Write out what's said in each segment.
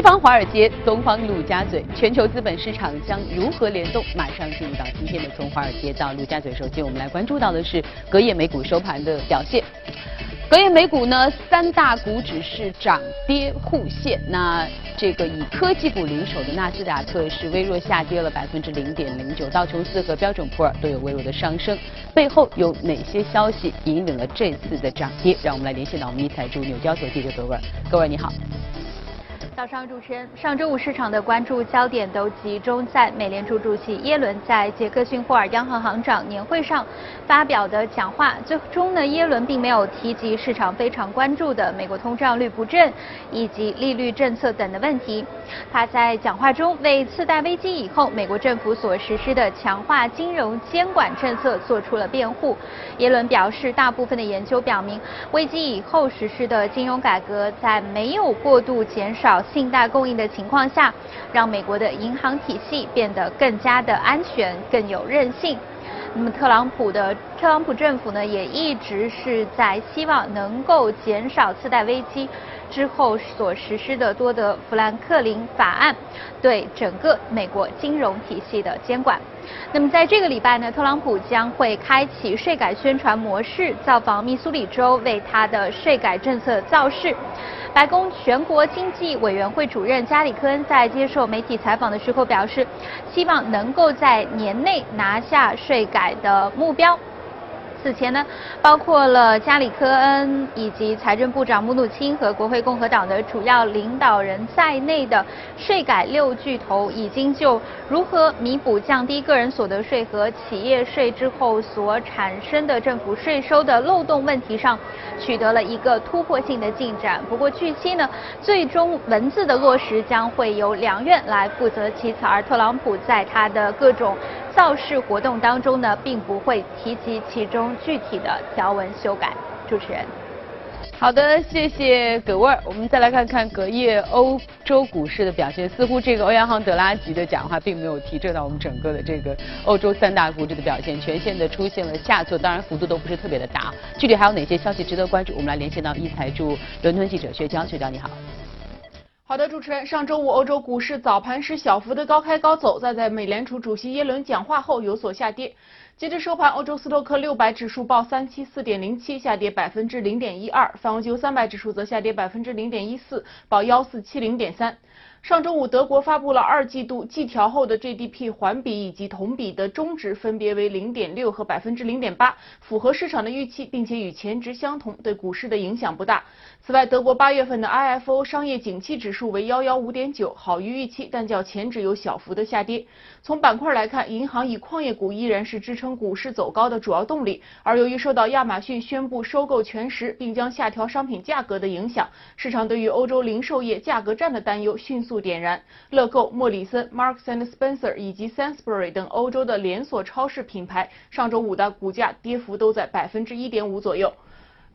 西方华尔街，东方陆家嘴，全球资本市场将如何联动？马上进入到今天的从华尔街到陆家嘴。首先，我们来关注到的是隔夜美股收盘的表现。隔夜美股呢，三大股指是涨跌互现。那这个以科技股领首的纳斯达克是微弱下跌了百分之零点零九，道琼斯和标准普尔都有微弱的上升。背后有哪些消息引领了这次的涨跌？让我们来连线到我们一财驻纽交所记者葛文。葛文你好。早上，主持人。上周五市场的关注焦点都集中在美联储主席耶伦在杰克逊霍尔央行行长年会上发表的讲话。最终呢，耶伦并没有提及市场非常关注的美国通胀率不振以及利率政策等的问题。他在讲话中为次贷危机以后美国政府所实施的强化金融监管政策做出了辩护。耶伦表示，大部分的研究表明，危机以后实施的金融改革在没有过度减少。信贷供应的情况下，让美国的银行体系变得更加的安全、更有韧性。那么，特朗普的特朗普政府呢，也一直是在希望能够减少次贷危机之后所实施的多德·富兰克林法案对整个美国金融体系的监管。那么，在这个礼拜呢，特朗普将会开启税改宣传模式，造访密苏里州，为他的税改政策造势。白宫全国经济委员会主任加里科恩在接受媒体采访的时候表示，希望能够在年内拿下税改的目标。此前呢，包括了加里科恩以及财政部长姆努钦和国会共和党的主要领导人在内的税改六巨头，已经就如何弥补降低个人所得税和企业税之后所产生的政府税收的漏洞问题上，取得了一个突破性的进展。不过，据悉呢，最终文字的落实将会由两院来负责起草，而特朗普在他的各种。造势活动当中呢，并不会提及其中具体的条文修改。主持人，好的，谢谢葛味儿。我们再来看看隔夜欧洲股市的表现，似乎这个欧央行德拉吉的讲话并没有提振到我们整个的这个欧洲三大股指的表现，全线的出现了下挫，当然幅度都不是特别的大。具体还有哪些消息值得关注？我们来连线到一财驻伦敦记者薛娇，薛娇你好。好的，主持人，上周五欧洲股市早盘时小幅的高开高走，在在美联储主席耶伦讲话后有所下跌。截至收盘，欧洲斯托克六百指数报三七四点零七，下跌百分之零点一二；泛欧三百指数则下跌百分之零点一四，报幺四七零点三。上周五，德国发布了二季度季调后的 GDP 环比以及同比的中值，分别为零点六和百分之零点八，符合市场的预期，并且与前值相同，对股市的影响不大。此外，德国八月份的 IFO 商业景气指数为幺幺五点九，好于预期，但较前值有小幅的下跌。从板块来看，银行与矿业股依然是支撑股市走高的主要动力，而由于受到亚马逊宣布收购全食并将下调商品价格的影响，市场对于欧洲零售业价格战的担忧迅速。点燃，乐购、莫里森、Marks and Spencer 以及 Sainsbury 等欧洲的连锁超市品牌，上周五的股价跌幅都在百分之一点五左右。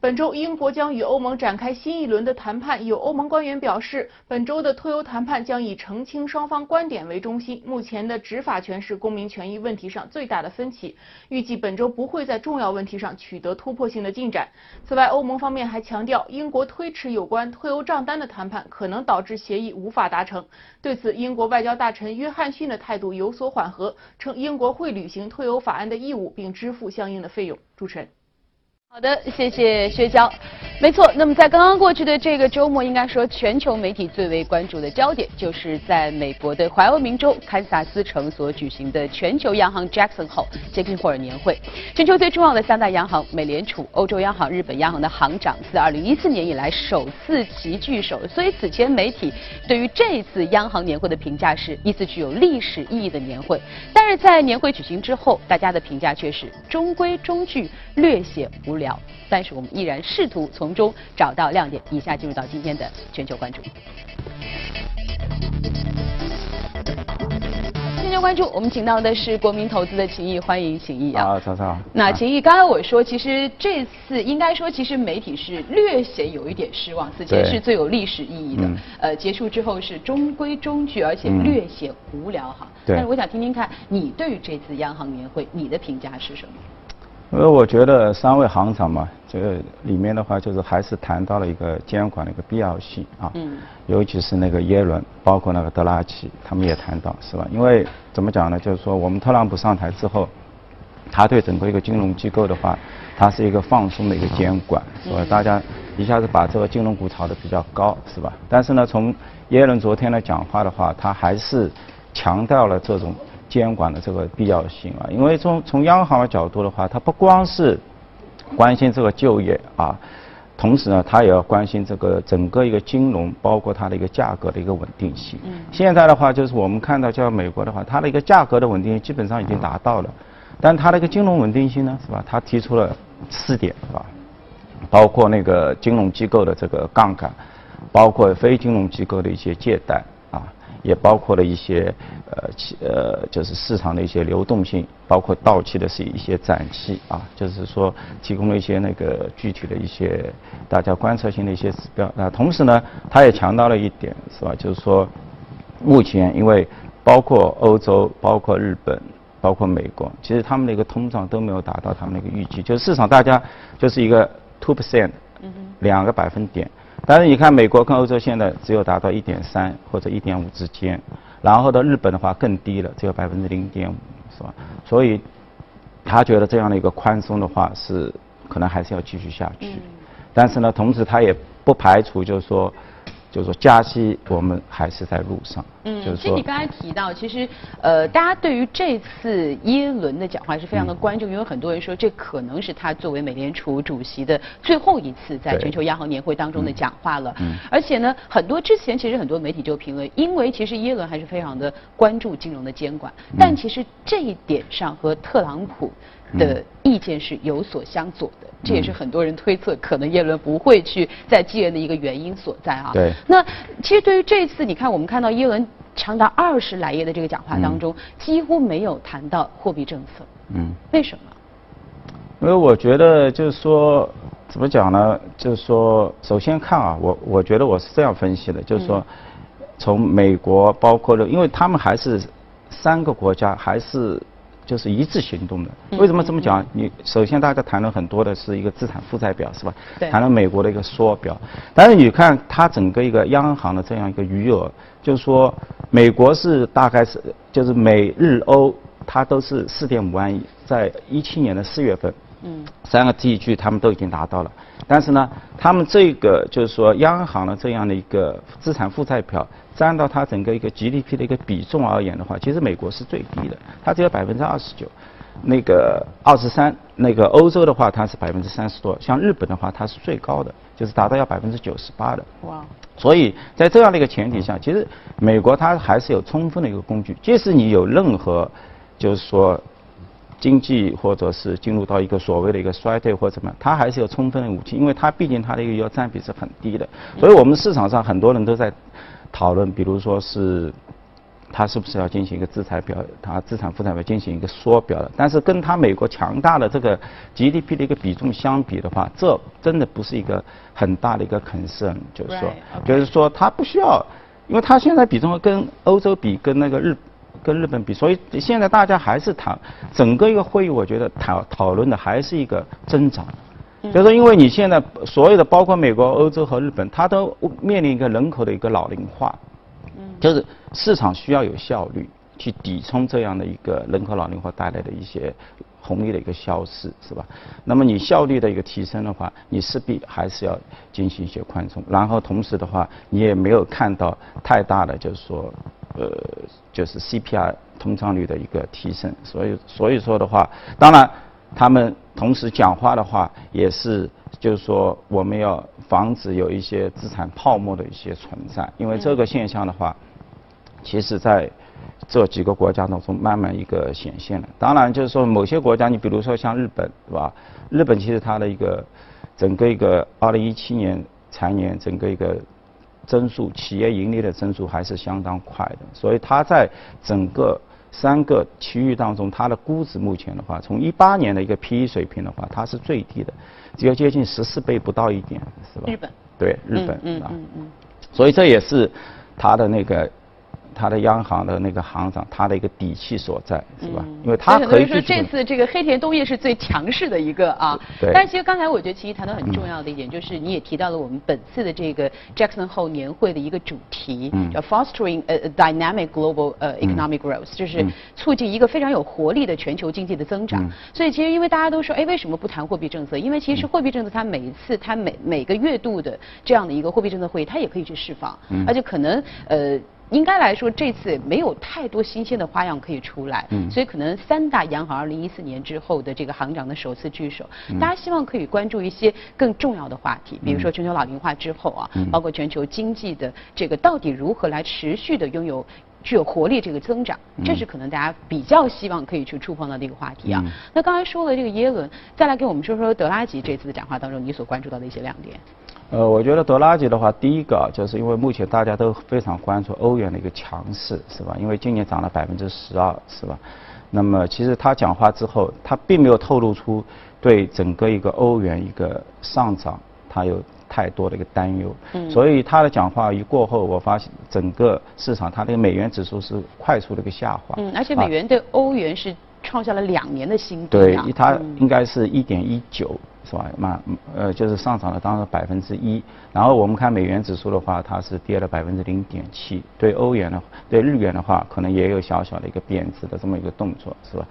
本周，英国将与欧盟展开新一轮的谈判。有欧盟官员表示，本周的脱欧谈判将以澄清双方观点为中心。目前的执法权是公民权益问题上最大的分歧，预计本周不会在重要问题上取得突破性的进展。此外，欧盟方面还强调，英国推迟有关脱欧账单的谈判可能导致协议无法达成。对此，英国外交大臣约翰逊的态度有所缓和，称英国会履行脱欧法案的义务，并支付相应的费用。主持人。好的，谢谢薛娇。没错，那么在刚刚过去的这个周末，应该说全球媒体最为关注的焦点，就是在美国的怀俄明州堪萨斯城所举行的全球央行 Jackson Hole 杰克逊霍尔年会。全球最重要的三大央行——美联储、欧洲央行、日本央行的行长，自2014年以来首次齐聚首。所以此前媒体对于这一次央行年会的评价是一次具有历史意义的年会。但是在年会举行之后，大家的评价却是中规中矩，略显无聊。但是我们依然试图从中找到亮点。以下进入到今天的全球关注。全球关注，我们请到的是国民投资的秦毅，欢迎秦毅啊。早上好。那秦毅，刚才我说，其实这次应该说，其实媒体是略显有一点失望。此前是最有历史意义的，呃，结束之后是中规中矩，而且略显无聊哈。对。但是我想听听看，你对于这次央行年会，你的评价是什么？因为我觉得三位行长嘛，这个里面的话就是还是谈到了一个监管的一个必要性啊。嗯。尤其是那个耶伦，包括那个德拉奇，他们也谈到，是吧？因为怎么讲呢？就是说我们特朗普上台之后，他对整个一个金融机构的话，他是一个放松的一个监管，是吧？大家一下子把这个金融股炒得比较高，是吧？但是呢，从耶伦昨天的讲话的话，他还是强调了这种。监管的这个必要性啊，因为从从央行的角度的话，它不光是关心这个就业啊，同时呢，它也要关心这个整个一个金融，包括它的一个价格的一个稳定性。嗯。现在的话，就是我们看到，像美国的话，它的一个价格的稳定性基本上已经达到了，但它的一个金融稳定性呢，是吧？它提出了四点，是吧？包括那个金融机构的这个杠杆，包括非金融机构的一些借贷。也包括了一些呃，呃，就是市场的一些流动性，包括到期的是一些展期啊，就是说提供了一些那个具体的一些大家观测性的一些指标啊。同时呢，他也强调了一点，是吧？就是说，目前因为包括欧洲、包括日本、包括美国，其实他们的一个通胀都没有达到他们的一个预期，就是市场大家就是一个 two percent，两个百分点。但是你看，美国跟欧洲现在只有达到一点三或者一点五之间，然后到日本的话更低了，只有百分之零点五，是吧？所以他觉得这样的一个宽松的话是可能还是要继续下去，但是呢，同时他也不排除就是说。就是说加息，我们还是在路上。嗯，就是其实你刚才提到，其实呃，大家对于这次耶伦的讲话是非常的关注，因为很多人说这可能是他作为美联储主席的最后一次在全球央行年会当中的讲话了。嗯。而且呢，很多之前其实很多媒体就评论，因为其实耶伦还是非常的关注金融的监管，但其实这一点上和特朗普。的意见是有所相左的，这也是很多人推测可能耶伦不会去再继任的一个原因所在啊。对。那其实对于这次，你看我们看到耶伦长达二十来页的这个讲话当中，几乎没有谈到货币政策。嗯。为什么？因为我觉得就是说，怎么讲呢？就是说，首先看啊，我我觉得我是这样分析的，就是说，从美国包括了，因为他们还是三个国家还是。就是一致行动的。为什么这么讲？你首先大家谈了很多的是一个资产负债表，是吧？谈了美国的一个缩表，但是你看它整个一个央行的这样一个余额，就是说美国是大概是就是美日欧它都是四点五万亿，在一七年的四月份，嗯，三个地区他们都已经达到了。但是呢，他们这个就是说央行的这样的一个资产负债表。占到它整个一个 GDP 的一个比重而言的话，其实美国是最低的，它只有百分之二十九，那个二十三，那个欧洲的话它是百分之三十多，像日本的话它是最高的，就是达到要百分之九十八的。哇！所以在这样的一个前提下，其实美国它还是有充分的一个工具，即使你有任何，就是说。经济或者是进入到一个所谓的一个衰退或怎么，它还是有充分的武器，因为它毕竟它的一个要占比是很低的，所以我们市场上很多人都在讨论，比如说是它是不是要进行一个资产表，它资产负债表进行一个缩表的，但是跟它美国强大的这个 GDP 的一个比重相比的话，这真的不是一个很大的一个 concern，就是说，就是说它不需要，因为它现在比重跟欧洲比，跟那个日。跟日本比，所以现在大家还是谈整个一个会议，我觉得讨讨论的还是一个增长，就是说，因为你现在所有的包括美国、欧洲和日本，它都面临一个人口的一个老龄化，就是市场需要有效率去抵冲这样的一个人口老龄化带来的一些红利的一个消失，是吧？那么你效率的一个提升的话，你势必还是要进行一些宽松，然后同时的话，你也没有看到太大的就是说。呃，就是 CPI 通胀率的一个提升，所以所以说的话，当然他们同时讲话的话，也是就是说我们要防止有一些资产泡沫的一些存在，因为这个现象的话，其实在这几个国家当中慢慢一个显现了。当然就是说某些国家，你比如说像日本，是吧？日本其实它的一个整个一个二零一七年财年整个一个。增速，企业盈利的增速还是相当快的，所以它在整个三个区域当中，它的估值目前的话，从一八年的一个 PE 水平的话，它是最低的，只有接近十四倍不到一点，是吧？日本。对，日本，嗯嗯嗯。所以这也是它的那个他的央行的那个行长，他的一个底气所在，是吧？嗯因为他所可以说这次这个黑田东彦是最强势的一个啊。对但是其实刚才我觉得其实谈到很重要的一点，就是你也提到了我们本次的这个 Jackson Hole 年会的一个主题，嗯叫 Fostering a dynamic global 呃 economic growth，就是嗯促进一个非常有活力的全球经济的增长嗯。所以其实因为大家都说，哎，为什么不谈货币政策？因为其实货币政策它每一次它每每个月度的这样的一个货币政策会议，它也可以去释放，嗯而且可能呃。应该来说，这次没有太多新鲜的花样可以出来，嗯所以可能三大央行二零一四年之后的这个行长的首次聚首，嗯大家希望可以关注一些更重要的话题，比如说全球老龄化之后啊，嗯包括全球经济的这个到底如何来持续的拥有。具有活力这个增长，这是可能大家比较希望可以去触碰到的一个话题啊。嗯那刚才说了这个耶伦，再来给我们说说德拉吉这次的讲话当中你所关注到的一些亮点。呃，我觉得德拉吉的话，第一个啊就是因为目前大家都非常关注欧元的一个强势，是吧？因为今年涨了百分之十二，是吧？那么其实他讲话之后，他并没有透露出对整个一个欧元一个上涨，他有太多的一个担忧。嗯所以他的讲话一过后，我发现整个市场它那个美元指数是快速的一个下滑。嗯，而且啊美元对欧元是创下了两年的新低对啊。，它嗯应该是一点一九，是吧？嘛，呃，就是上涨了当时百分之一。然后我们看美元指数的话，它是跌了百分之零点七。对欧元的，对日元的话，可能也有小小的一个贬值的这么一个动作，是吧？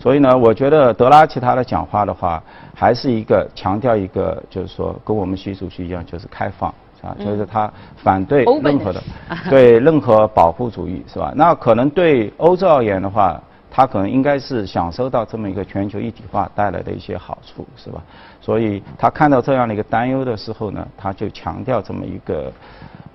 所以呢，我觉得德拉奇他的讲话的话，还是一个强调一个，就是说跟我们习主席一样，就是开放。是吧？就是他反对任何的，对任何保护主义，是吧？那可能对欧洲而言的话，他可能应该是享受到这么一个全球一体化带来的一些好处，是吧？所以他看到这样的一个担忧的时候呢，他就强调这么一个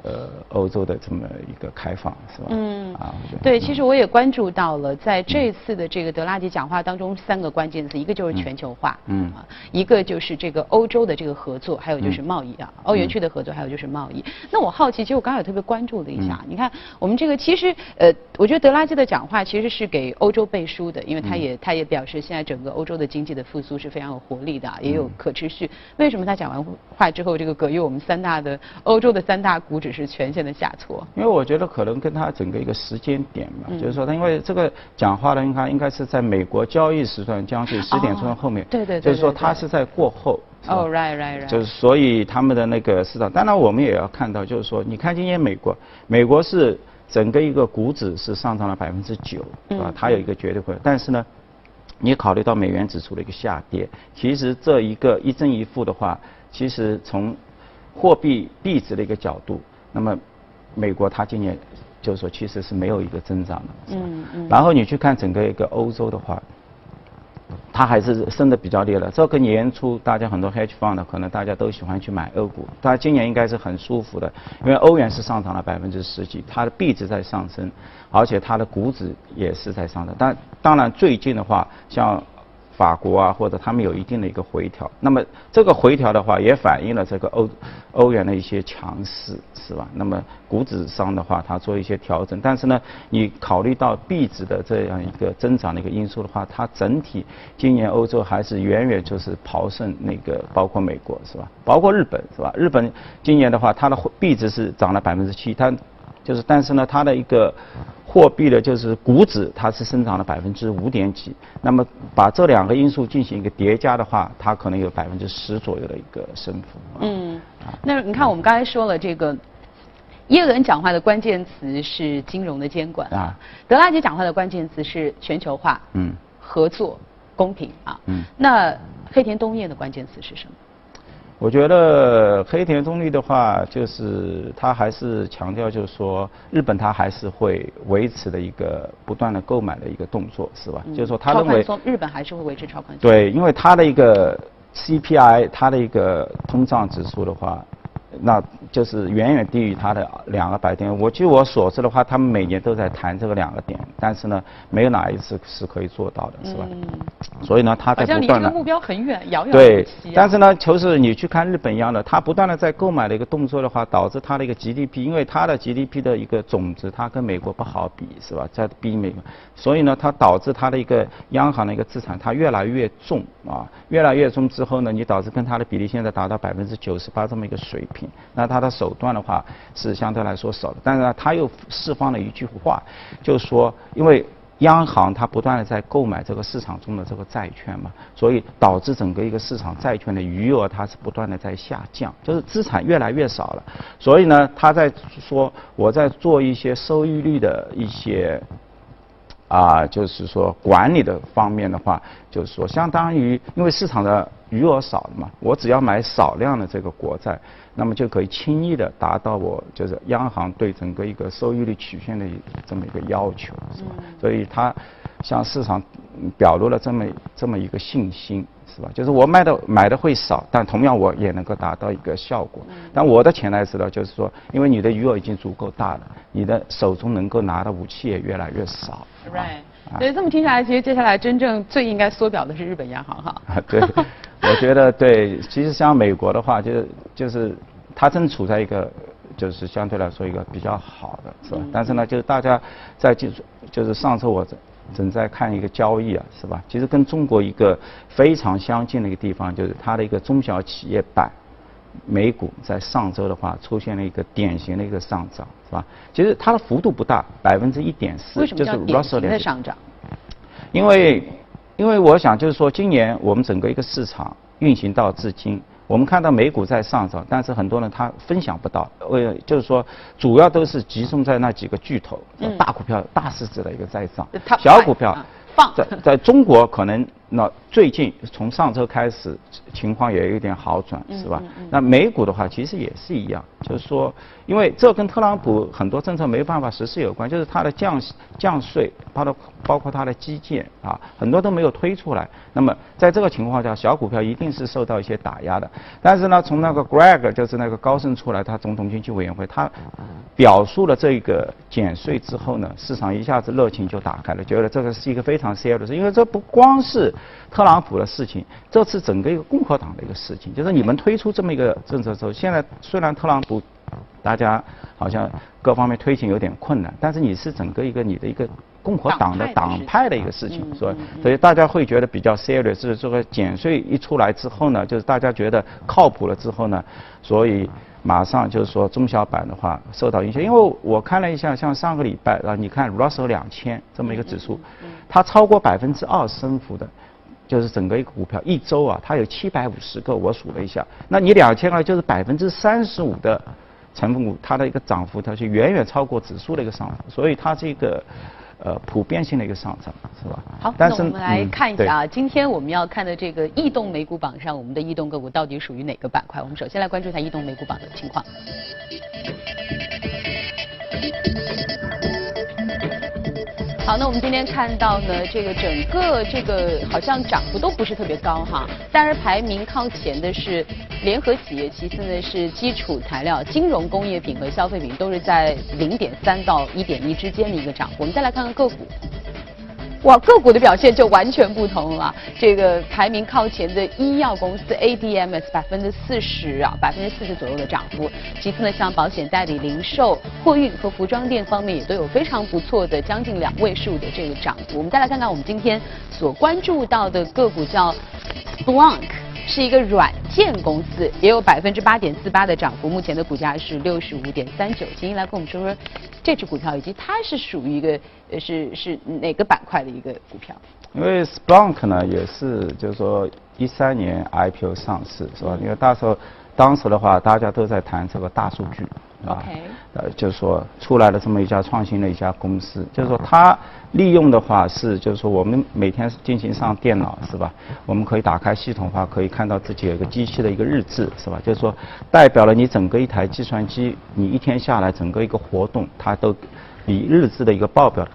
呃欧洲的这么一个开放，是吧？嗯。啊，对，其实我也关注到了，在这次的这个德拉吉讲话当中，三个关键词，一个就是全球化，嗯。啊，一个就是这个欧洲的这个合作，还有就是贸易啊，嗯欧元区的合作，还有就是贸易。那我好奇，其实我刚才也特别关注了一嗯。下，你看我们这个其实呃，我觉得德拉吉的讲话其实是给欧洲背书的，因为嗯。他也他也表示现在整个欧洲的经济的复苏是非常有活力的啊，也嗯。有可持续。为什么他讲完话之后，这个葛优我们三大的欧洲的三大股指是全线的下挫？因为我觉得可能跟他整个一个时间点嘛，嗯就是说他因为这个讲话呢，应该应该是在美国交易时段将近十点钟后面，哦对对对就是说对对他是在过后。哦，right right right，就是所以他们的那个市场，当然我们也要看到，就是说，你看今年美国，美国是整个一个股指是上涨了百分之九，是吧嗯？它有一个绝对会，但是呢，你考虑到美元指数的一个下跌，其实这一个一正一负的话，其实从货币币值的一个角度，那么美国它今年就是说其实是没有一个增长的，嗯嗯然后你去看整个一个欧洲的话，它还是升的比较烈的。这个年初大家很多 hedge fund 可能大家都喜欢去买欧股，它今年应该是很舒服的，因为欧元是上涨了百分之十几，它的币值在上升，而且它的股指也是在上涨。但当然最近的话，像法国啊，或者他们有一定的一个回调。那么这个回调的话，也反映了这个欧欧元的一些强势，是吧？那么股指上的话，它做一些调整，但是呢，你考虑到币值的这样一个增长的一个因素的话，它整体今年欧洲还是远远就是跑胜那个，包括美国是吧？包括日本是吧？日本今年的话，它的币值是涨了百分之七，它就是但是呢，它的一个货币的就是股指，它是增长了百分之五点几。那么把这两个因素进行一个叠加的话，它可能有百分之十左右的一个升幅。嗯，那你看我们刚才说了这个。耶伦讲话的关键词是金融的监管啊，德拉吉讲话的关键词是全球化、嗯合作、公平啊。嗯那黑田东彦的关键词是什么？我觉得黑田中立的话，就是他还是强调，就是说日本他还是会维持的一个不断的购买的一个动作，是吧？就是说他认为日本还是会维持超宽松。对，因为它的一个 CPI，它的一个通胀指数的话，那就是远远低于它的两个百点。我据我所知的话，他们每年都在谈这个两个点，但是呢，没有哪一次是可以做到的，是吧？嗯，所以呢，他在不断的像离这个目标很远，遥遥无对期、啊。，但是呢，就是你去看日本一样的，它不断的在购买的一个动作的话，导致它的一个 GDP，因为它的 GDP 的一个总值，它跟美国不好比，是吧？在比美国，所以呢，它导致它的一个央行的一个资产它越来越重啊，越来越重之后呢，你导致跟它的比例现在达到百分之九十八这么一个水平。那它的手段的话是相对来说少的，但是呢，他又释放了一句话，就是说，因为央行它不断的在购买这个市场中的这个债券嘛，所以导致整个一个市场债券的余额它是不断的在下降，就是资产越来越少了，所以呢，他在说我在做一些收益率的一些。啊，就是说管理的方面的话，就是说相当于因为市场的余额少了嘛，我只要买少量的这个国债，那么就可以轻易的达到我就是央行对整个一个收益率曲线的这么一个要求，是吧？所以它向市场表露了这么这么一个信心。是吧？就是我卖的买的会少，但同样我也能够达到一个效果。但我的潜台词呢，就是说，因为你的余额已经足够大了，你的手中能够拿的武器也越来越少。Right，所以这么听下来，其实接下来真正最应该缩表的是日本央行哈。啊，对，我觉得对。其实像美国的话，就是就是它正处在一个就是相对来说一个比较好的，是吧？但是呢，就是大家在就就是上次我。正在看一个交易啊，是吧？其实跟中国一个非常相近的一个地方，就是它的一个中小企业板，美股在上周的话出现了一个典型的一个上涨，是吧？其实它的幅度不大，百分之一点四，为什么叫典型的上涨？因为，因为我想就是说，今年我们整个一个市场运行到至今。我们看到美股在上涨，但是很多人他分享不到，呃就是说主要都是集中在那几个巨头，大股票、大市值的一个在涨，小股票在在中国可能。那最近从上周开始，情况也有点好转，是吧？那美股的话，其实也是一样，就是说，因为这跟特朗普很多政策没办法实施有关，就是他的降降税，包括包括他的基建啊，很多都没有推出来。那么在这个情况下，小股票一定是受到一些打压的。但是呢，从那个 Greg 就是那个高盛出来，他总统经济委员会，他表述了这个减税之后呢，市场一下子热情就打开了，觉得这个是一个非常 serious 的事，因为这不光是。特朗普的事情，这次整个一个共和党的一个事情，就是你们推出这么一个政策之后，现在虽然特朗普大家好像各方面推行有点困难，但是你是整个一个你的一个共和党的党派的一个事情，是吧？所以大家会觉得比较 serious。是这个减税一出来之后呢，就是大家觉得靠谱了之后呢，所以马上就是说中小板的话受到影响。因为我看了一下，像上个礼拜啊，你看 Russell 两千这么一个指数，它超过百分之二升幅的。就是整个一个股票一周啊，它有七百五十个，我数了一下，那你两千二就是百分之三十五的成分股，它的一个涨幅，它是远远超过指数的一个上涨，所以它这个呃普遍性的一个上涨，是吧？好，但是我们来看一下啊，今天我们要看的这个异动美股榜上，我们的异动个股到底属于哪个板块？我们首先来关注一下异动美股榜的情况。好，那我们今天看到呢，这个整个这个好像涨幅都不是特别高哈，但是排名靠前的是联合企业，其次呢是基础材料、金融工业品和消费品，都是在零点三到一点一之间的一个涨幅。我们再来看看个股。哇，个股的表现就完全不同了。这个排名靠前的医药公司 ADMs 百分之四十啊，百分之四十左右的涨幅。其次呢，像保险代理、零售、货运和服装店方面也都有非常不错的将近两位数的这个涨幅。我们再来看看我们今天所关注到的个股叫 Splunk。是一个软件公司，也有百分之八点四八的涨幅，目前的股价是六十五点三九。请您来跟我们说说这只股票，以及它是属于一个是是哪个板块的一个股票？因为 Splunk 呢也是就是说一三年 IPO 上市是吧？因为到时候当时的话大家都在谈这个大数据。啊，呃，就是说出来了这么一家创新的一家公司，就是说它利用的话是，就是说我们每天进行上电脑是吧？我们可以打开系统的话，可以看到自己有一个机器的一个日志是吧？就是说代表了你整个一台计算机，你一天下来整个一个活动，它都以日志的一个报表。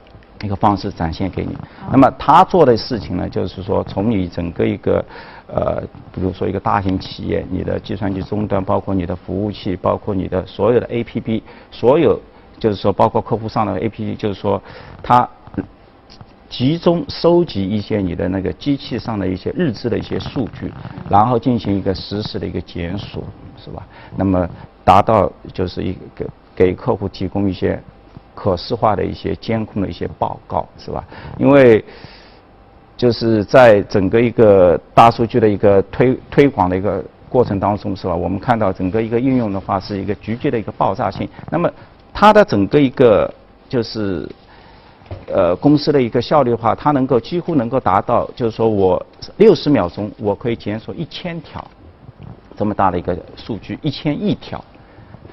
一个方式展现给你。那么他做的事情呢，就是说从你整个一个呃，比如说一个大型企业，你的计算机终端，包括你的服务器，包括你的所有的 APP，所有就是说包括客户上的 APP，就是说他集中收集一些你的那个机器上的一些日志的一些数据，然后进行一个实时的一个检索，是吧？那么达到就是一个给客户提供一些。可视化的一些监控的一些报告是吧？因为就是在整个一个大数据的一个推推广的一个过程当中是吧？我们看到整个一个应用的话是一个急剧的一个爆炸性。那么它的整个一个就是呃公司的一个效率的话，它能够几乎能够达到，就是说我六十秒钟我可以检索一千条这么大的一个数据，一千亿条，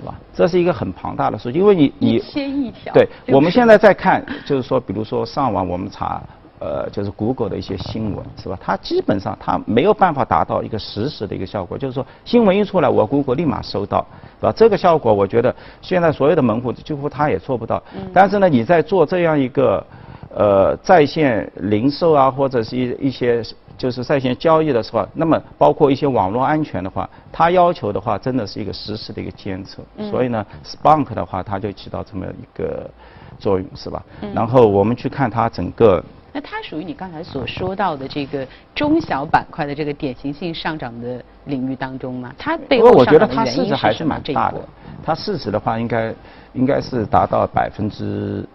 吧？这是一个很庞大的数据，因为你你一千亿条。对，我们现在在看，就是说，比如说上网我们查。呃，就是 Google 的一些新闻是吧？它基本上它没有办法达到一个实时的一个效果，就是说新闻一出来，我 Google 立马收到，是吧？这个效果我觉得现在所有的门户几乎它也做不到。但是呢，你在做这样一个呃在线零售啊，或者是一一些就是在线交易的时候，那么包括一些网络安全的话，它要求的话真的是一个实时的一个监测。所以呢，Splunk 的话，它就起到这么一个作用，是吧？然后我们去看它整个。那它属于你刚才所说到的这个中小板块的这个典型性上涨的领域当中吗？它背后上涨的我觉得它原因还是什么这一波蛮大的？，它市值的话应该应该是达到百分之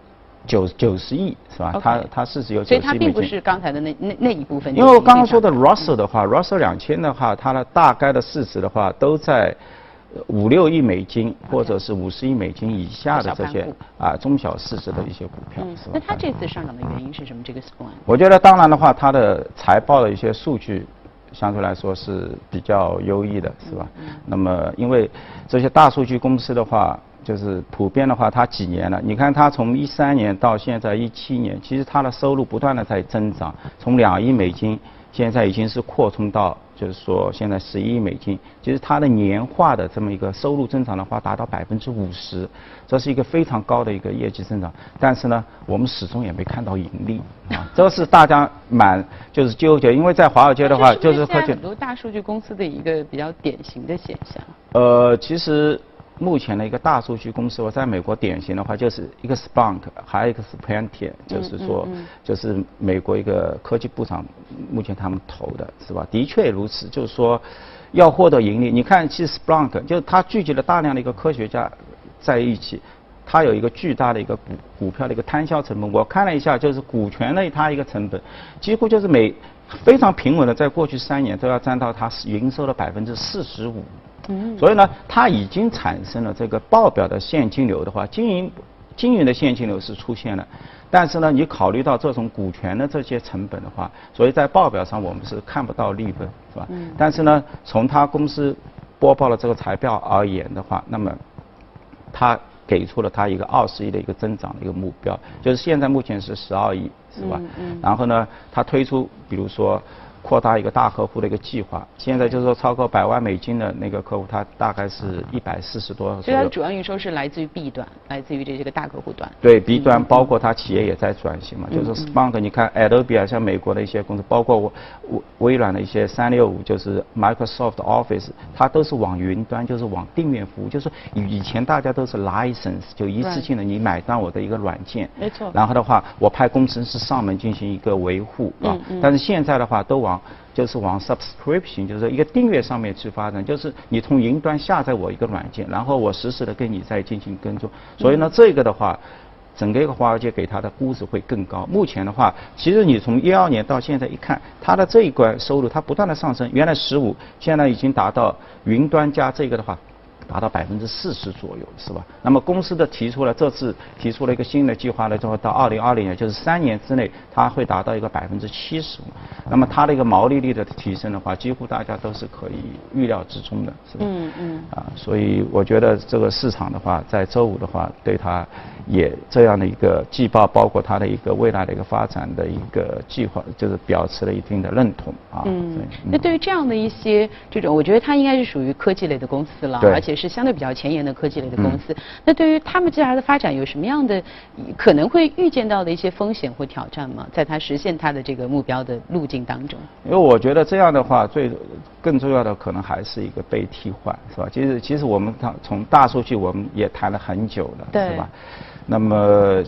九九十亿是吧它它市值有所以九十亿美金。它并不是刚才的那那那一部分。因为我刚刚说的 Russell 的话，Russell 两千的话，它的大概的市值的话都在呃五六亿美金或者是五十亿美金以下的这些啊中小市值的一些股票嗯是，吧？那它这次上涨的原因是什么？这个 Splunk 我觉得当然的话，它的财报的一些数据相对来说是比较优异的，是吧？那么因为这些大数据公司的话，就是普遍的话，它几年了？你看它从一三年到现在一七年，其实它的收入不断的在增长，从两亿美金现在已经是扩充到。就是说，现在十一亿美金，其实它的年化的这么一个收入增长的话，达到百分之五十，这是一个非常高的一个业绩增长。但是呢，我们始终也没看到盈利 啊，这是大家蛮就是纠结，因为在华尔街的话，就是很多大数据公司的一个比较典型的现象。呃，其实目前的一个大数据公司，我在美国典型的话就是一个 Splunk，还有一个是 Palantir，就是说就是美国一个科技部长目前他们投的是吧？的确如此，就是说要获得盈利，你看其实 Splunk 就是它聚集了大量的一个科学家在一起。它有一个巨大的一个股股票的一个摊销成本，我看了一下，就是股权类它一个成本，几乎就是每非常平稳的，在过去三年都要占到它营收的百分之四十五。嗯，所以呢，它已经产生了这个报表的现金流的话，经营经营的现金流是出现了，但是呢，你考虑到这种股权的这些成本的话，所以在报表上我们是看不到利润，是吧？嗯。但是呢，从它公司播报了这个财报而言的话，那么它给出了它一个二十亿的一个增长的一个目标，就是现在目前是十二亿，是吧？嗯。然后呢，它推出比如说扩大一个大客户的一个计划，现在就是说超过百万美金的那个客户，它大概是一百四十多所以它的。主要营收是来自于 B 端，来自于这些个大客户端。对 B 端，包括它企业也在转型嘛，就是 Splunk，你看 Adobe 啊，像美国的一些公司，包括我微微软的一些三六五，就是 Microsoft Office，它都是往云端，就是往订阅服务，就是以以前大家都是 license，就一次性的你买断我的一个软件，没错。然后的话，我派工程师上门进行一个维护啊，但是现在的话都往就是往 subscription，就是一个订阅上面去发展，就是你从云端下载我一个软件，然后我实时的跟你在进行跟踪。所以呢，这个的话，整个一个华尔街给它的估值会更高。目前的话，其实你从一二年到现在一看，它的这一关收入它不断的上升，原来十五，现在已经达到云端加这个的话。达到百分之四十左右，是吧？那么公司的提出了这次提出了一个新的计划了之后，到二零二零年，就是三年之内，它会达到一个百分之七十五。那么它的一个毛利率的提升的话，几乎大家都是可以预料之中的，是吧？嗯嗯。啊，所以我觉得这个市场的话，在周五的话，对它也这样的一个季报，包括它的一个未来的一个发展的一个计划，就是表示了一定的认同啊。嗯，那对于这样的一些这种，我觉得它应该是属于科技类的公司了，而且是相对比较前沿的科技类的公司。那对于他们接下来的发展，有什么样的可能会预见到的一些风险或挑战吗？在它实现它的这个目标的路径当中？因为我觉得这样的话，最更重要的可能还是一个被替换，是吧？其实其实我们谈从大数据，我们也谈了很久了，对是吧？那么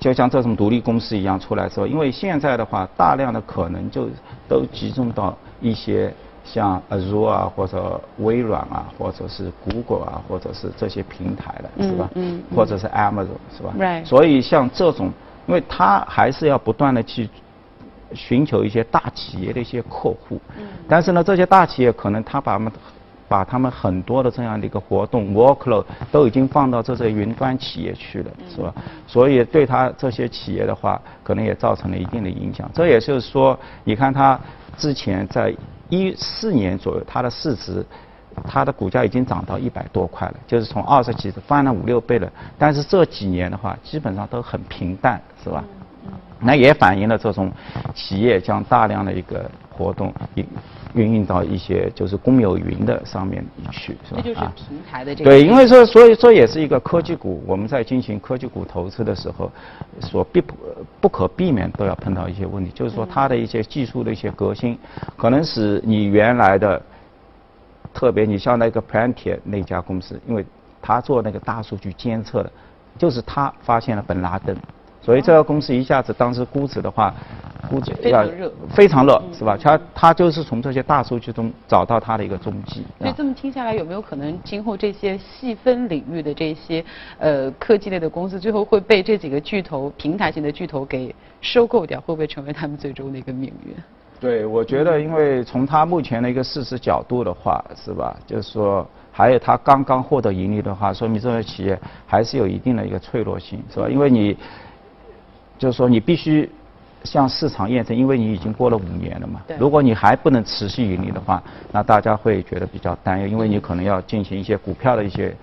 就像这种独立公司一样出来之后，因为现在的话，大量的可能就都集中到一些像 Azure 啊，或者微软啊，或者是 Google 啊，或者是这些平台的，是吧？嗯嗯或者是 Amazon，是吧 Right 所以像这种，因为它还是要不断的去寻求一些大企业的一些客户，嗯但是呢，这些大企业可能他把他们把他们很多的这样的一个活动 workload 都已经放到这些云端企业去了，是吧？所以对他这些企业的话，可能也造成了一定的影响。这也就是说，你看他之前在一四年左右，它的市值，它的股价已经涨到一百多块了，就是从二十几翻了五六倍了。但是这几年的话，基本上都很平淡，是吧？那也反映了这种企业将大量的一个活动运运用到一些就是公有云的上面去，是吧？这就是平台的这个。对，因为说，所以说也是一个科技股，我们在进行科技股投资的时候，所必不不可避免都要碰到一些问题，就是说它的一些技术的一些革新，可能使你原来的，特别你像那个 Plantier 那家公司，因为他做那个大数据监测的，就是他发现了本拉登。所以这个公司一下子当时估值的话，估值非常热，非常热，是吧？它它就是从这些大数据中找到它的一个踪迹。所以这么听下来，有没有可能今后这些细分领域的这些呃科技类的公司，最后会被这几个巨头、平台型的巨头给收购掉？会不会成为他们最终的一个命运？对，我觉得，因为从它目前的一个事实角度的话，是吧？就是说，还有它刚刚获得盈利的话，说明这些企业还是有一定的一个脆弱性，是吧？因为你。就是说，你必须向市场验证，因为你已经过了五年了嘛。如果你还不能持续盈利的话，那大家会觉得比较担忧，因为你可能要进行一些股票的一些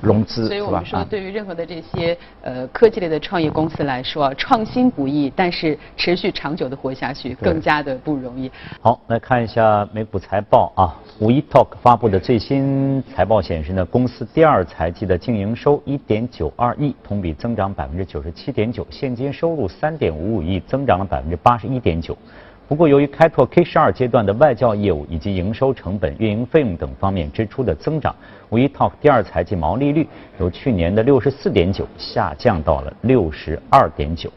融资，所以我们说，对于任何的这些呃科技类的创业公司来说，创新不易，但是持续长久的活下去更加的不容易。好，来看一下美股财报啊。五一 Talk 发布的最新财报显示呢，公司第二财季的净营收一点九二亿，同比增长百分之九十七点九，现金收入三点五五亿，增长了百分之八十一点九。不过，由于开拓 K 十二阶段的外教业务以及营收成本、运营费用等方面支出的增长，五一 Talk 第二财季毛利率由去年的六十四点九下降到了六十二点九。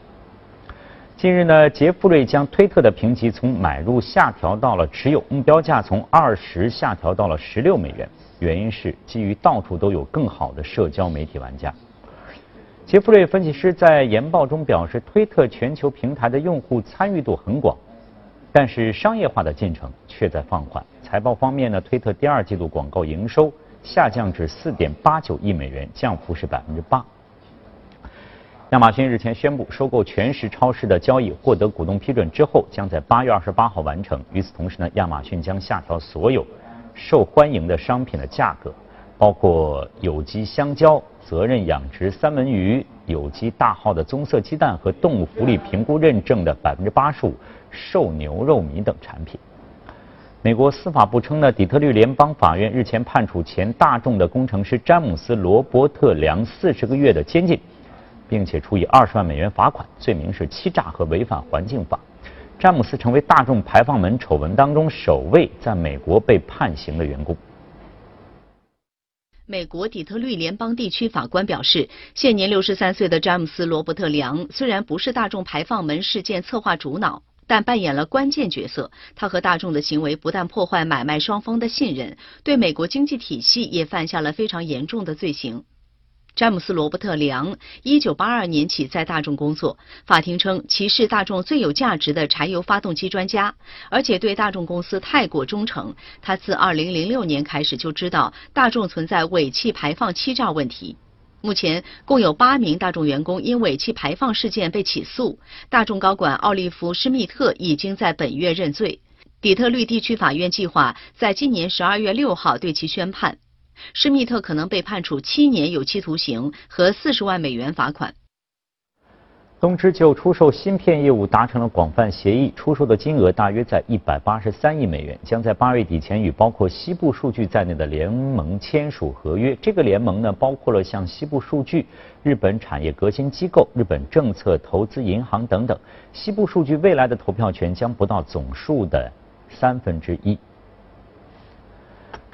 近日呢，杰富瑞将推特的评级从买入下调到了持有，目标价从二十下调到了十六美元。原因是基于到处都有更好的社交媒体玩家。杰弗瑞分析师在研报中表示，推特全球平台的用户参与度很广，但是商业化的进程却在放缓。财报方面呢，推特第二季度广告营收下降至四点八九亿美元，降幅是百分之八。亚马逊日前宣布收购全食超市的交易获得股东批准之后，将在八月二十八号完成。与此同时呢，亚马逊将下调所有受欢迎的商品的价格，包括有机香蕉、责任养殖三文鱼、有机大号的棕色鸡蛋和动物福利评估认证的百分之八十五瘦牛肉米等产品。美国司法部称呢，底特律联邦法院日前判处前大众的工程师詹姆斯·罗伯特·梁四十个月的监禁。并且处以二十万美元罚款，罪名是欺诈和违反环境法。詹姆斯成为大众排放门丑闻当中首位在美国被判刑的员工。美国底特律联邦地区法官表示，现年六十三岁的詹姆斯·罗伯特·梁虽然不是大众排放门事件策划主脑，但扮演了关键角色。他和大众的行为不但破坏买卖双方的信任，对美国经济体系也犯下了非常严重的罪行。詹姆斯·罗伯特·梁，一九八二年起在大众工作。法庭称其是大众最有价值的柴油发动机专家，而且对大众公司太过忠诚。他自二零零六年开始就知道大众存在尾气排放欺诈问题。目前共有八名大众员工因尾气排放事件被起诉。大众高管奥利弗·施密特已经在本月认罪。底特律地区法院计划在今年十二月六号对其宣判。施密特可能被判处七年有期徒刑和四十万美元罚款。东芝就出售芯片业务达成了广泛协议，出售的金额大约在一百八十三亿美元，将在八月底前与包括西部数据在内的联盟签署合约。这个联盟呢，包括了像西部数据、日本产业革新机构、日本政策投资银行等等。西部数据未来的投票权将不到总数的三分之一。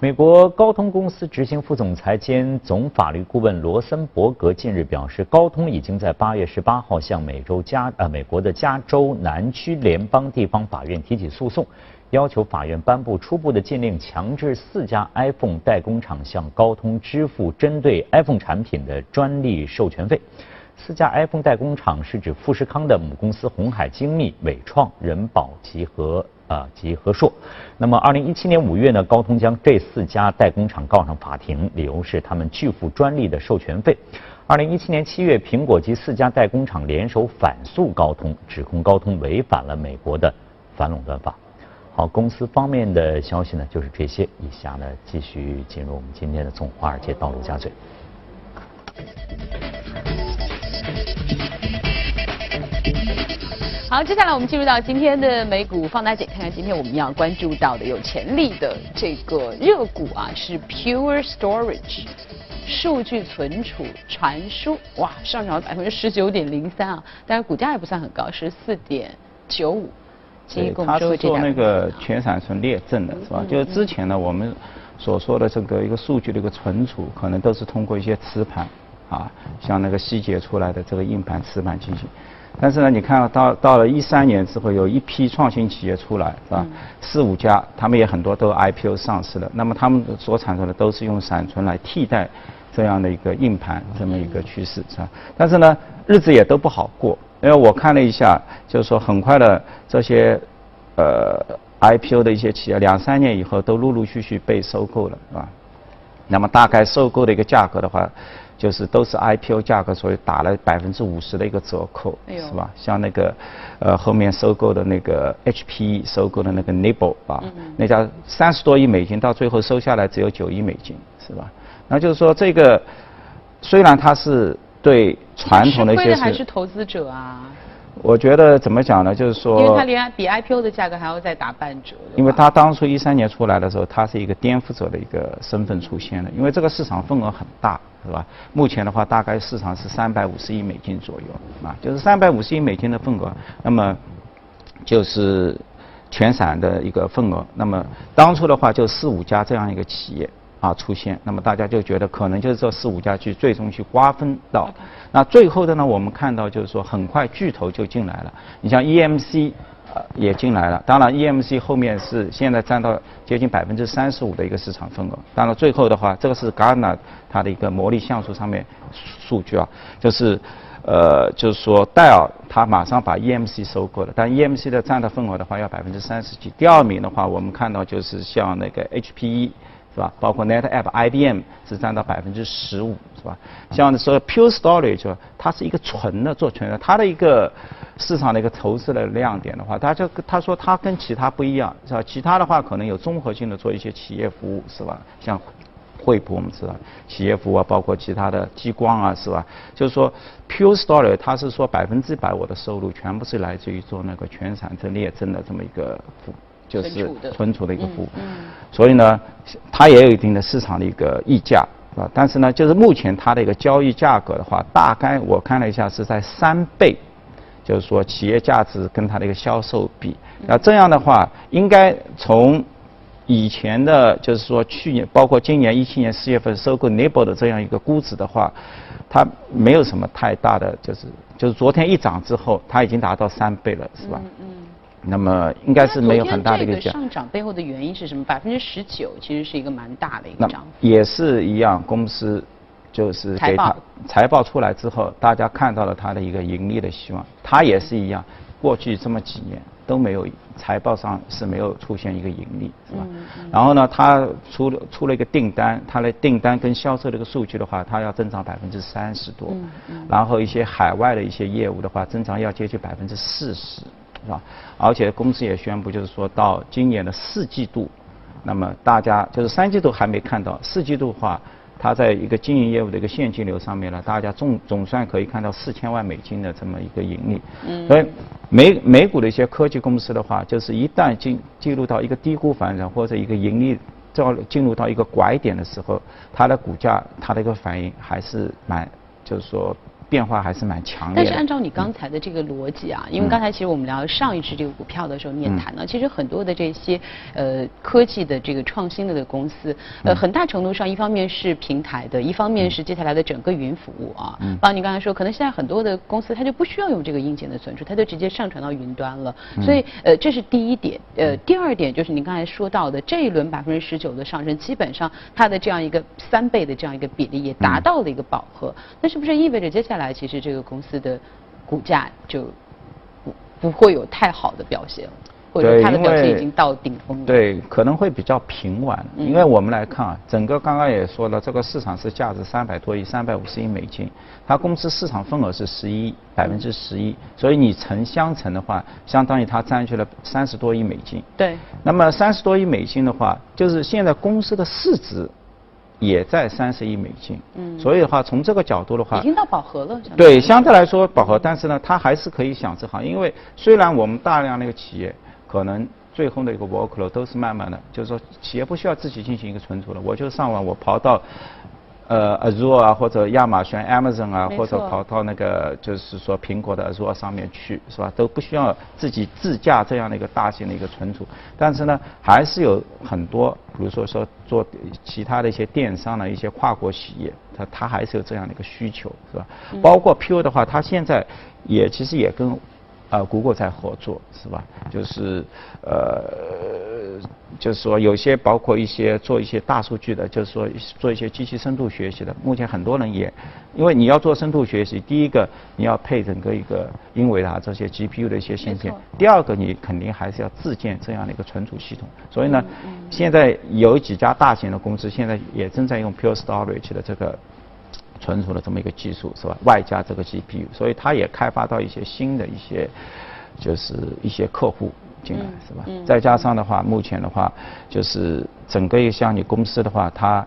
美国高通公司执行副总裁兼总法律顾问罗森伯格近日表示，高通已经在八月十八号向美洲加呃美国的加州南区联邦地方法院提起诉讼，要求法院颁布初步的禁令，强制四家 iPhone 代工厂向高通支付针对 iPhone 产品的专利授权费。四家 iPhone 代工厂是指富士康的母公司红海精密、伟创、人保及和啊及和硕。那么，二零一七年五月呢，高通将这四家代工厂告上法庭，理由是他们拒付专利的授权费。二零一七年七月，苹果及四家代工厂联手反诉高通，指控高通违反了美国的反垄断法。好，公司方面的消息呢，就是这些。以下呢，继续进入我们今天的从华尔街到陆家嘴。好，接下来我们进入到今天的美股放大镜，看看今天我们要关注到的有潜力的这个热股啊，是 Pure Storage 数据存储传输，哇，上涨了百分之十九点零三啊，但是股价也不算很高，十四点九五。对，它是做那个全闪存列阵的，是吧？就是之前呢，我们所说的这个一个数据的一个存储，可能都是通过一些磁盘，啊，像那个细节出来的这个硬盘、磁盘进行。但是呢，你看到到了一三年之后，有一批创新企业出来，是吧？四五家，他们也很多都 IPO 上市了。那么他们所产生的都是用闪存来替代这样的一个硬盘，这么一个趋势，是吧？但是呢，日子也都不好过。因为我看了一下，就是说很快的这些呃 IPO 的一些企业，两三年以后都陆陆续续被收购了，是吧？那么大概收购的一个价格的话，就是都是 IPO 价格，所以打了百分之五十的一个折扣，是吧？像那个呃后面收购的那个 HP 收购的那个 Nibble 啊，那家三十多亿美金，到最后收下来只有九亿美金，是吧？那就是说这个虽然它是。对传统的一些是还是投资者啊？我觉得怎么讲呢？就是说，因为它连比 IPO 的价格还要再打半折。因为它当初一三年出来的时候，它是一个颠覆者的一个身份出现的。因为这个市场份额很大，是吧？目前的话，大概市场是三百五十亿美金左右啊，就是三百五十亿美金的份额。那么就是全散的一个份额。那么当初的话，就四五家这样一个企业。啊，出现，那么大家就觉得可能就是这四五家去最终去瓜分到，那最后的呢，我们看到就是说很快巨头就进来了，你像 EMC 呃也进来了，当然 EMC 后面是现在占到接近百分之三十五的一个市场份额，当然最后的话，这个是 Gartner 它的一个魔力像素上面数据啊，就是呃就是说戴尔它马上把 EMC 收购了，但 EMC 的占的份额的话要百分之三十几，第二名的话我们看到就是像那个 HPE。是吧？包括 NetApp、IBM 只占到百分之十五，是吧？像说 Pure Storage，它是一个纯的做纯的，它的一个市场的一个投资的亮点的话，它就他说它跟其他不一样，是吧？其他的话可能有综合性的做一些企业服务，是吧？像惠普我们知道，企业服务啊，包括其他的激光啊，是吧？就是说 Pure Storage，它是说百分之百我的收入全部是来自于做那个全产证列证的这么一个服。就是存储的一个服务，所以呢，它也有一定的市场的一个溢价，是吧？但是呢，就是目前它的一个交易价格的话，大概我看了一下是在三倍，就是说企业价值跟它的一个销售比，那这样的话，应该从以前的，就是说去年包括今年一七年四月份收购 n i b l e 的这样一个估值的话，它没有什么太大的，就是就是昨天一涨之后，它已经达到三倍了，是吧？那么应该是没有很大的一个涨上涨背后的原因是什么？百分之十九其实是一个蛮大的一个涨幅。也是一样，公司就是给他财报出来之后，大家看到了它的一个盈利的希望。它也是一样，过去这么几年都没有财报上是没有出现一个盈利，是吧？然后呢，它出了出了一个订单，它的订单跟销售这个数据的话，它要增长百分之三十多。然后一些海外的一些业务的话，增长要接近百分之四十。是吧？而且公司也宣布，就是说到今年的四季度，那么大家就是三季度还没看到，四季度的话，它在一个经营业务的一个现金流上面呢，大家总总算可以看到四千万美金的这么一个盈利。嗯。所以美美股的一些科技公司的话，就是一旦进进入到一个低估反转或者一个盈利到进入到一个拐点的时候，它的股价它的一个反应还是蛮，就是说。变化还是蛮强烈的。但是按照你刚才的这个逻辑啊，因为刚才其实我们聊上一支这个股票的时候，你也谈到，其实很多的这些呃科技的这个创新的的公司，呃很大程度上一方面是平台的，一方面是接下来的整个云服务啊。嗯。包括你刚才说，可能现在很多的公司它就不需要用这个硬件的存储，它就直接上传到云端了。所以呃这是第一点。呃第二点就是您刚才说到的这一轮百分之十九的上升，基本上它的这样一个三倍的这样一个比例也达到了一个饱和。那是不是意味着接下来？来，其实这个公司的股价就不不会有太好的表现。或者它的表现已经到顶峰了。对，可能会比较平稳，嗯因为我们来看啊，整个刚刚也说了，这个市场是价值三百多亿，三百五十亿美金，它公司市场份额是十一百分之十一，所以你乘相乘的话，相当于它占据了三十多亿美金。对，那么三十多亿美金的话，就是现在公司的市值也在三十亿美金。嗯所以的话，从这个角度的话已，经到饱和了。对，相对来说饱和，但是呢，它还是可以享受好，因为虽然我们大量那个企业可能最后的一个 workload 都是慢慢的，就是说企业不需要自己进行一个存储了，我就上网我跑到。呃，Azure 啊，或者亚马逊、Amazon 啊，或者跑到那个就是说苹果的 Azure 上面去，是吧？都不需要自己自驾这样的一个大型的一个存储。但是呢，还是有很多，比如说说做其他的一些电商的一些跨国企业，它它还是有这样的一个需求，是吧？包括 Pure 的话，它现在也其实也跟呃谷歌在合作，是吧？就是呃，就是说有些包括一些做一些大数据的，就是说做一些机器深度学习的，目前很多人也，因为你要做深度学习，第一个你要配整个一个英伟达这些 GPU 的一些芯片，第二个你肯定还是要自建这样的一个存储系统。所以呢，现在有几家大型的公司现在也正在用 Pure Storage 的这个。存储的这么一个技术是吧？外加这个 GPU，所以它也开发到一些新的一些，就是一些客户进来嗯是吧？嗯再加上的话，目前的话，就是整个一像你公司的话，它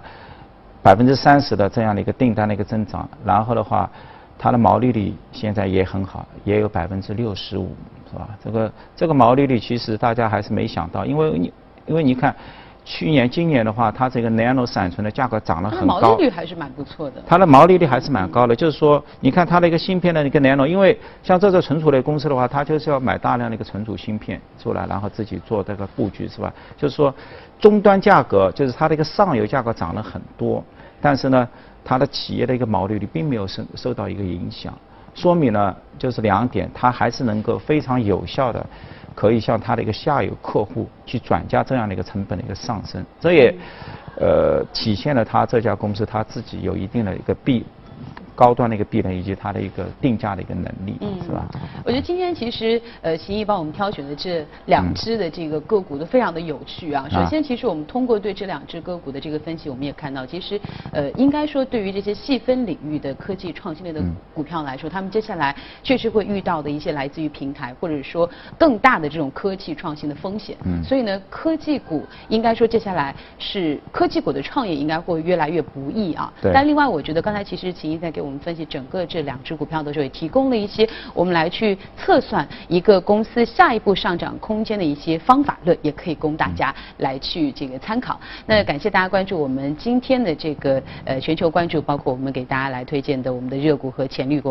百分之三十的这样的一个订单的一个增长，然后的话，它的毛利率现在也很好，也有百分之六十五，是吧？这个这个毛利率其实大家还是没想到，因为你因为你看。去年、今年的话，它这个 Nano 闪存的价格涨得它的很高，毛利率还是蛮不错的。它的毛利率还是蛮高的，就是说，你看它的一个芯片的一个 nano，因为像这种存储类公司的话，它就是要买大量的一个存储芯片出来，然后自己做这个布局，是吧？就是说，终端价格就是它的一个上游价格涨了很多，但是呢，它的企业的一个毛利率并没有受受到一个影响，说明呢就是两点，它还是能够非常有效的。可以向他的一个下游客户去转嫁这样的一个成本的一个上升，这也呃体现了他这家公司他自己有一定的一个弊高端的一个壁垒以及它的一个定价的一个能力，嗯是吧？我觉得今天其实呃，秦毅帮我们挑选的这两只的这个个股都非常的有趣啊。首先，其实我们通过对这两只个股的这个分析，我们也看到，其实呃，应该说对于这些细分领域的科技创新类的股票来说，他们接下来确实会遇到的一些来自于平台或者说更大的这种科技创新的风险。嗯所以呢，科技股应该说接下来是科技股的创业应该会越来越不易啊。对但另外，我觉得刚才其实秦毅在给我们分析整个这两只股票的时候，也提供了一些我们来去测算一个公司下一步上涨空间的一些方法论，也可以供大家来去这个参考。那感谢大家关注我们今天的这个呃全球关注，包括我们给大家来推荐的我们的热股和潜力股。